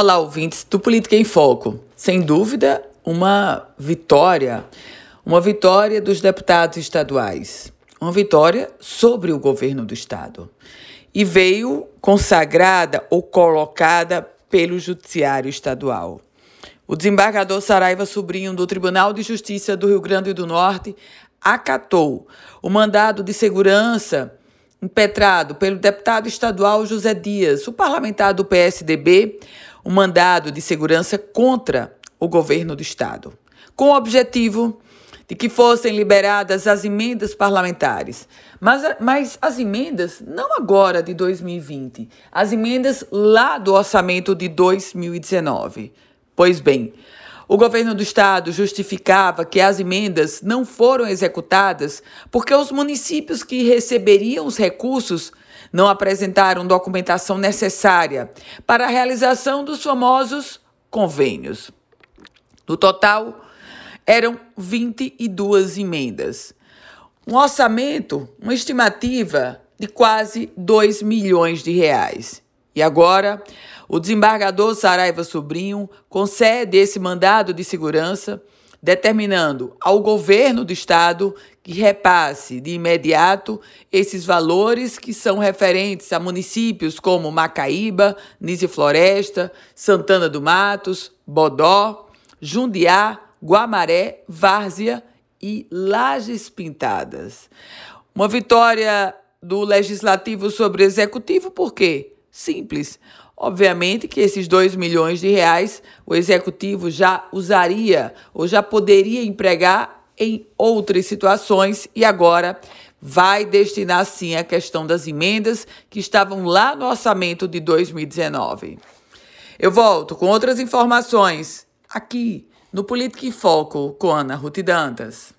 Olá, ouvintes do Política em Foco. Sem dúvida, uma vitória, uma vitória dos deputados estaduais, uma vitória sobre o governo do estado. E veio consagrada ou colocada pelo Judiciário Estadual. O desembargador Saraiva Sobrinho do Tribunal de Justiça do Rio Grande do Norte acatou o mandado de segurança impetrado pelo deputado estadual José Dias, o parlamentar do PSDB, um mandado de segurança contra o governo do estado, com o objetivo de que fossem liberadas as emendas parlamentares. Mas, mas as emendas não agora de 2020, as emendas lá do orçamento de 2019. Pois bem, o governo do estado justificava que as emendas não foram executadas porque os municípios que receberiam os recursos não apresentaram documentação necessária para a realização dos famosos convênios. No total, eram 22 emendas. Um orçamento, uma estimativa de quase 2 milhões de reais. E agora, o desembargador Saraiva Sobrinho concede esse mandado de segurança, determinando ao governo do estado que repasse de imediato esses valores que são referentes a municípios como Macaíba, Nise Floresta, Santana do Matos, Bodó, Jundiá, Guamaré, Várzea e Lajes Pintadas. Uma vitória do legislativo sobre o executivo, por quê? Simples. Obviamente que esses 2 milhões de reais o executivo já usaria ou já poderia empregar em outras situações e agora vai destinar sim a questão das emendas que estavam lá no orçamento de 2019. Eu volto com outras informações aqui no Política em Foco com Ana Ruth Dantas.